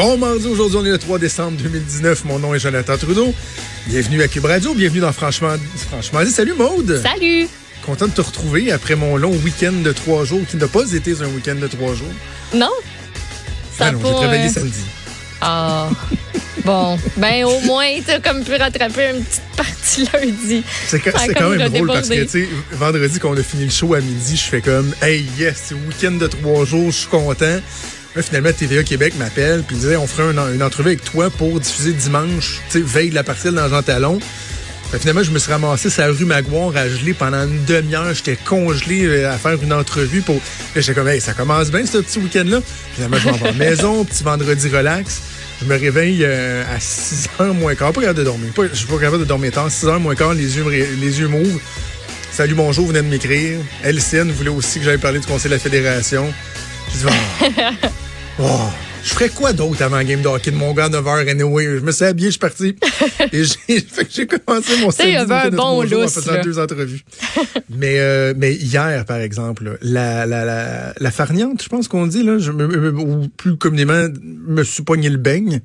Bon mardi, aujourd'hui on est le 3 décembre 2019. Mon nom est Jonathan Trudeau. Bienvenue à Cube Radio, bienvenue dans Franchement, Franchement dit. Salut Maude! Salut! Content de te retrouver après mon long week-end de trois jours qui n'a pas été un week-end de trois jours. Non? Ça ah non, j'ai travaillé euh, samedi. Ah. bon, ben au moins, t'as comme pu rattraper une petite partie lundi. C'est quand même drôle parce que, tu sais, vendredi, quand on a fini le show à midi, je fais comme, hey, yes, c'est week-end de trois jours, je suis content. Là, finalement, TVA Québec m'appelle puis disait on ferait une, entrevue avec toi pour diffuser dimanche, tu sais, veille de la partie dans Jean Talon. finalement, je me suis ramassé sur la rue Maguire à geler pendant une demi-heure. J'étais congelé euh, à faire une entrevue pour. j'étais comme, hey, ça commence bien ce petit week-end-là. Finalement, je m'en vais à la maison, petit vendredi relax. Je me réveille euh, à 6h moins quart. Pas capable de dormir. je suis pas capable de dormir tard. 6h moins quart, les yeux, les yeux m'ouvrent. Salut, bonjour, vous venez de m'écrire. LCN voulait aussi que j'aille parler du Conseil de la Fédération. Je dis, oh. oh, je ferais quoi d'autre avant game de hockey de mon gars à 9h anyway? Je me suis habillé, je suis parti. Et j'ai commencé mon samedi un bon en faisant deux entrevues. mais, euh, mais hier, par exemple, la, la, la, la farniante, je pense qu'on dit, là, je, ou plus communément, me suis pogné le beigne.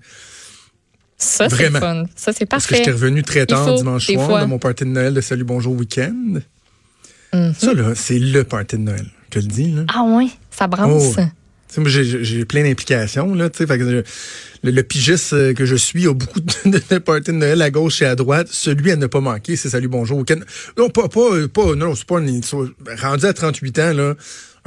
Ça, c'est fun. Ça, c'est parfait. Parce que j'étais revenu très tard dimanche soir de mon party de Noël de Salut Bonjour Week-end. Mm-hmm. Ça, là, c'est le party de Noël. Je le dis, là. Ah oui, ça branche. Oh. J'ai plein d'implications. Là, le, le pigiste euh, que je suis a beaucoup de, de parties de Noël à gauche et à droite. Celui à ne pas manquer, c'est Salut Bonjour. Non, pas, pas, pas, non, c'est pas rendu à 38 ans, là.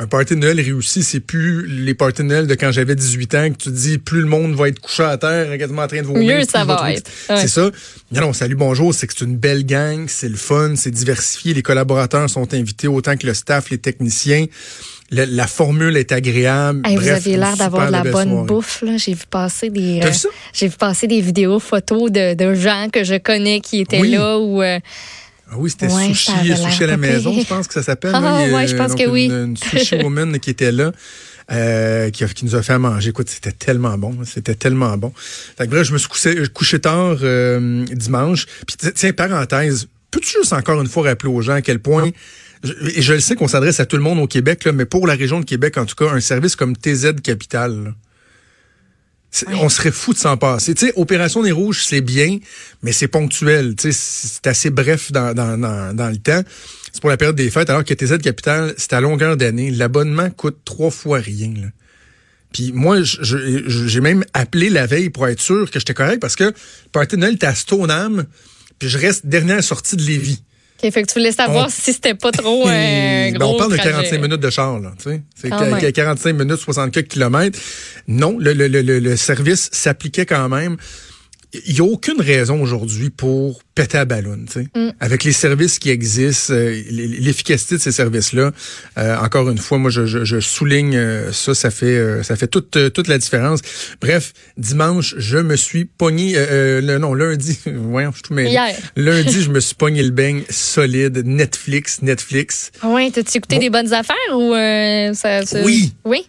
Un party de Noël réussi, c'est plus les parties de Noël de quand j'avais 18 ans que tu dis plus le monde va être couché à terre, quasiment en train de vomir. Mieux ça va être. C'est ça. Non, non, salut, bonjour, c'est que c'est une belle gang, c'est le fun, c'est diversifié, les collaborateurs sont invités autant que le staff, les techniciens. La formule est agréable. vous aviez l'air d'avoir de la bonne bouffe. J'ai vu passer des. Euh, j'ai vu passer des vidéos, photos de, de, gens que je connais qui étaient là ou. Euh, ah oui, c'était sushi, sushi à la maison, je pense que ça s'appelle. Ah oui, je pense que oui. Une, sushi woman qui était là. Euh, qui, qui, nous a fait à manger. Écoute, c'était tellement bon. C'était tellement bon. Fait que, bref, je me suis couché, couché tard euh, dimanche. Puis, tiens, parenthèse, peux-tu juste encore une fois rappeler aux gens à quel point, et je le sais qu'on s'adresse à tout le monde au Québec, là, mais pour la région de Québec, en tout cas, un service comme TZ Capital, on serait fou de s'en passer. Tu sais, Opération des Rouges, c'est bien, mais c'est ponctuel. Tu sais, c'est assez bref dans, dans, dans, dans, le temps. C'est pour la période des fêtes, alors que TZ Capital, c'est à longueur d'année. L'abonnement coûte trois fois rien. Là. Puis moi, j'ai même appelé la veille pour être sûr que j'étais correct parce que Party Noël était à Stoneham, puis je reste dernière sortie de Lévis. Okay, fait que tu voulais savoir si c'était pas trop euh, gros ben, On parle de 45 minutes de char, là. Tu sais, c'est oh 45 minutes, 64 kilomètres. Non, le, le, le, le service s'appliquait quand même il n'y a aucune raison aujourd'hui pour péter à ballon, tu sais. Mm. Avec les services qui existent, euh, l'efficacité de ces services-là. Euh, encore une fois, moi, je, je, souligne euh, ça, ça fait ça fait toute toute la différence. Bref, dimanche, je me suis pogné, le, non lundi, voyons, je tout mêlé. Lundi, je me suis pogné le beigne solide, Netflix, Netflix. Oui, t'as-tu écouté des bonnes affaires ou ça, ça, Oui. Oui?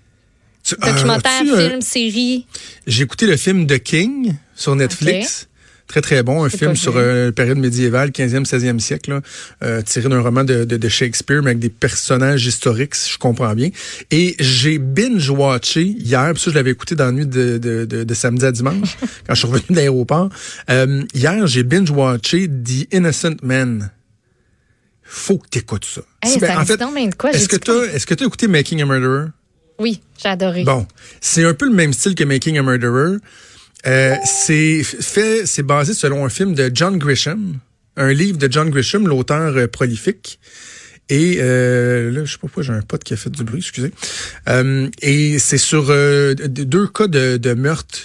Documentaire, film, série? J'ai écouté le film The King sur Netflix. Très, très bon. Un film sur euh, la période médiévale, 15e, 16e siècle, euh, tiré d'un roman de, de, Shakespeare, mais avec des personnages historiques, si je comprends bien. Et j'ai binge-watché hier, puis ça, je l'avais écouté dans la nuit de, de, de, samedi à dimanche, quand je suis revenu de l'aéroport. Euh, hier, j'ai binge-watché The Innocent Man. Faut que tu écoutes ça. en fait, est-ce que tu est-ce que tu as écouté Making a Murderer? Oui, j'ai adoré. Bon, c'est un peu le même style que Making a Murderer. Euh, c'est fait, c'est basé selon un film de John Grisham, un livre de John Grisham, l'auteur euh, prolifique. Et euh, là, je sais pas pourquoi j'ai un pote qui a fait du bruit, excusez. Euh, et c'est sur euh, deux cas de, de meurtre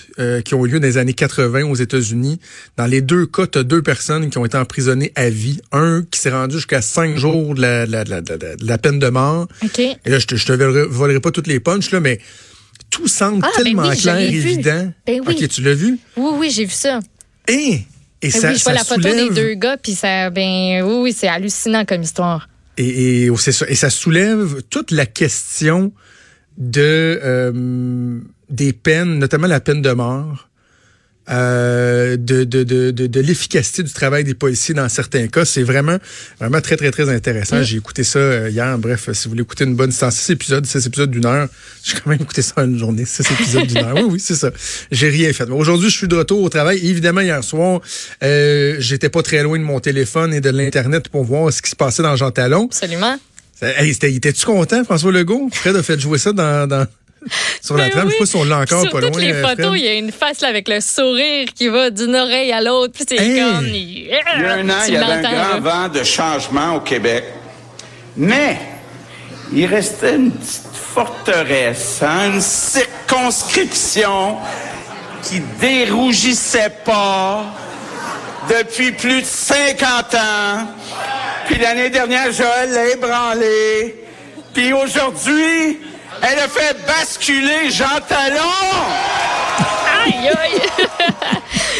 qui ont eu lieu dans les années 80 aux États-Unis. Dans les deux cas, tu as deux personnes qui ont été emprisonnées à vie. Un qui s'est rendu jusqu'à cinq jours de la, la, la, la, peine de mort. Et là, je te, je te volerai pas toutes les punches, là, mais tout semble Ah, ben tellement oui, clair et évident. Ben oui. OK, tu l'as vu? Oui, oui, j'ai vu ça. Et, et Ben ça, oui, je vois ça la photo soulève, des deux gars, puis ça, ben oui, oui, c'est hallucinant comme histoire. Et, et, c'est ça, et ça soulève toute la question de euh, des peines, notamment la peine de mort, euh, de, de, de, de, de l'efficacité du travail des policiers dans certains cas. C'est vraiment, vraiment très, très, très intéressant. J'ai écouté ça euh, hier. Bref, si vous voulez écouter une bonne c'est six épisodes, six épisodes d'une heure, j'ai quand même écouté ça en une journée, six épisodes d'une heure. Oui, oui, c'est ça. J'ai rien fait. Aujourd'hui, je suis de retour au travail. Évidemment, hier soir, euh, j'étais pas très loin de mon téléphone et de l'Internet pour voir ce qui se passait dans Jean Talon. Absolument. Hey, Étais-tu content, François Legault? Fred a fait jouer ça dans, dans- sur la Ben trame. Je sais pas oui. si on l'a encore Sur pas toutes loin. les euh, photos, Fred. il y a une face là, avec le sourire qui va d'une oreille à l'autre. Puis c'est Hey! comme... Il y a un an, il y avait un grand là. vent de changement au Québec. Mais il restait une petite forteresse, hein, une circonscription qui dérougissait pas depuis plus de 50 ans. Puis l'année dernière, Joël l'a ébranlé. Puis aujourd'hui, elle a fait basculer Jean Talon. Aïe, aïe!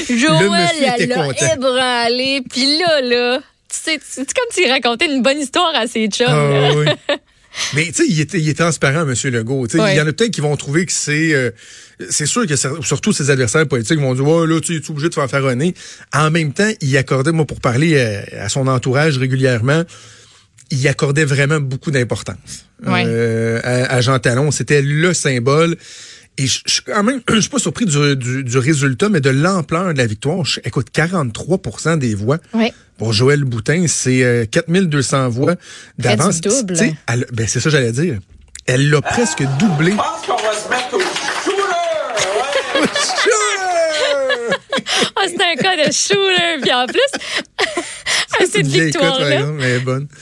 Joël, monsieur était elle l'a ébranlé. Puis là, là, tu sais, c'est comme s'il racontait une bonne histoire à ses chums. là. Ah, oui. Mais tu sais, il est transparent, M. Legault. Tu sais, Ouais. Il y en a peut-être qui vont trouver que c'est... euh, c'est sûr que surtout ses adversaires politiques vont dire ouais là tu es obligé de faire faronner. En même temps, il accordait moi pour parler euh, à son entourage régulièrement, il accordait vraiment beaucoup d'importance Ouais. euh, à, à Jean Talon. C'était le symbole. Et je je suis quand même, je suis pas surpris du, du, du résultat, mais de l'ampleur de la victoire. Je- écoute, 43 des voix. Ouais. Pour Joël Boutin, c'est euh, 4200 voix d'avance. du double. Elle- Ben, c'est ça que j'allais dire. Elle l'a presque doublé. Je pense qu'on va se mettre au shooter. ouais. Ah, c'est un cas de shooter. Puis en plus, C'est cette victoire-là,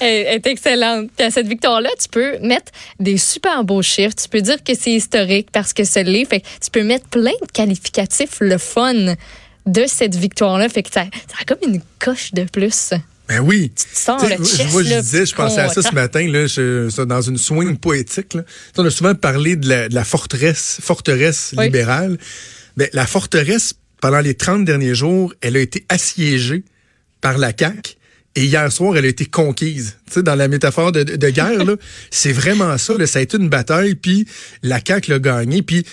est excellente. Puis à cette victoire-là, tu peux mettre des super beaux chiffres. Tu peux dire que c'est historique parce que c'est l'est. Fait que tu peux mettre plein de qualificatifs, le fun de cette victoire-là. Fait que ça, ça a comme une coche de plus. Ben oui. Tu sens le chest, moi, je disais, je pensais à ça ce matin, là, je- dans une swing poétique. Là. On a souvent parlé de la, de la forteresse, forteresse Oui. libérale. Ben, la forteresse, pendant les 30 derniers jours, elle a été assiégée par la CAQ. Et hier soir, elle a été conquise. Tu sais, dans la métaphore de, de guerre, là, c'est vraiment ça. Là, ça a été une bataille, puis la CAQ l'a gagné. Puis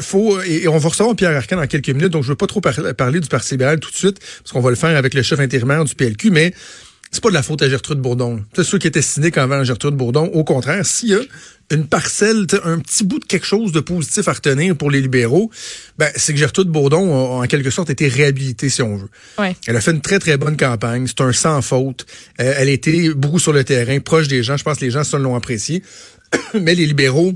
faut et on va recevoir Pierre Arcan dans quelques minutes, donc je veux pas trop par- parler du Parti libéral tout de suite, parce qu'on va le faire avec le chef intérimaire du PLQ, mais c'est pas de la faute à Gertrude Bourdon. sais, ceux qui étaient cyniques envers Gertrude Bourdon, au contraire, s'il y a une parcelle, un petit bout de quelque chose de positif à retenir pour les libéraux, ben, c'est que Gertrude Bourdon a, en quelque sorte été réhabilitée, si on veut. Ouais. Elle a fait une très, très bonne campagne. C'est un sans faute. Euh, elle a été beaucoup sur le terrain, proche des gens. Je pense que les gens, ça, l'ont apprécié. Mais les libéraux,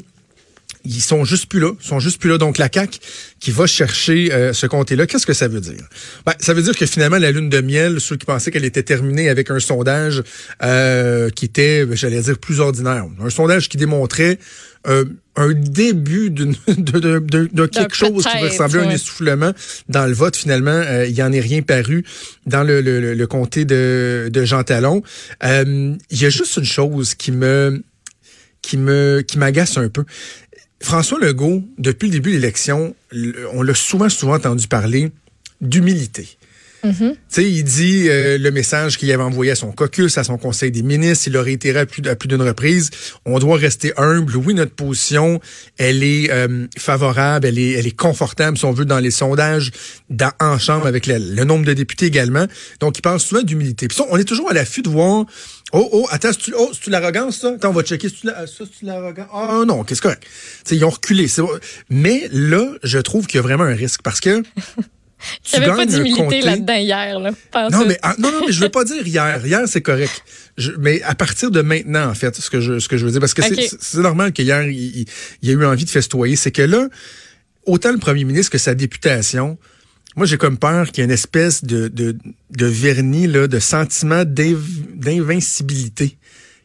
ils sont juste plus là. Ils sont juste plus là. Donc, la CAQ qui va chercher euh, ce comté-là, qu'est-ce que ça veut dire? Ben, ça veut dire que finalement, la lune de miel, ceux qui pensaient qu'elle était terminée avec un sondage euh, qui était, j'allais dire, plus ordinaire. Un sondage qui démontrait euh, un début d'une de, de, de- de quelque chose qui ressemblait à un essoufflement dans le vote. Finalement, euh, il n'y en est rien paru dans le, le, le- le comté de, de Jean Talon. Euh, Il y a juste une chose qui me qui me qui m'agace un peu. François Legault, depuis le début de l'élection, le- on l'a souvent, souvent entendu parler d'humilité. Tu sais, il dit euh, le message qu'il avait envoyé à son caucus, à son conseil des ministres, il l'a réitéré à plus, d'une reprise. On doit rester humble. Oui, notre position, elle est euh, favorable, elle est, elle est confortable, si on veut, dans les sondages, dans, en chambre, avec le, le nombre de députés également. Donc, il parle souvent d'humilité. Puis on est toujours à l'affût de voir Oh, oh, attends, c'est-tu oh, l'arrogance, ça? Attends, on va checker. C'est-tu c'est-tu l'arrogance? Ah, non, qu'est-ce correct. Tu sais, ils ont reculé. Mais là, je trouve qu'il y a vraiment un risque parce que. tu Il n'y avait pas d'humilité là-dedans hier. Là, non, mais, non, non, mais je veux pas dire hier. Hier, c'est correct. Je- mais à partir de maintenant, en fait, ce que je, ce que je veux dire, parce que c'est- normal qu'hier, il, y a eu envie de festoyer, c'est que là, autant le premier ministre que sa députation, moi, j'ai comme peur qu'il y ait une espèce de, de, de vernis, là, de sentiment d'inv- d'invincibilité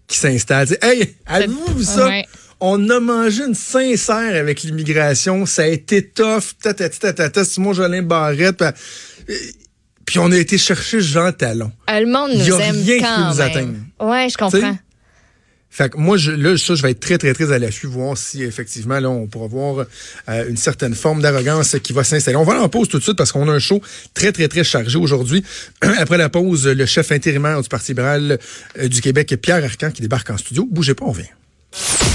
qui s'installe. Hey, avez-vous vu ça? Ouais. On a mangé une sincère avec l'immigration. Ça a été tough. Tatata, Simon Jolin Barrette. Puis, euh, Puis on a été chercher Jean Talon. Le monde Il y nous a aime rien qui quand nous même. Ouais, je comprends. Fait que moi, je, là, ça, je vais être très, très, très à l'affût, voir si effectivement, là, on pourra voir euh, une certaine forme d'arrogance qui va s'installer. On va en pause tout de suite parce qu'on a un show très, très, très chargé aujourd'hui. Après la pause, le chef intérimaire du Parti libéral euh, du Québec, Pierre Arcan, qui débarque en studio. Bougez pas, on vient.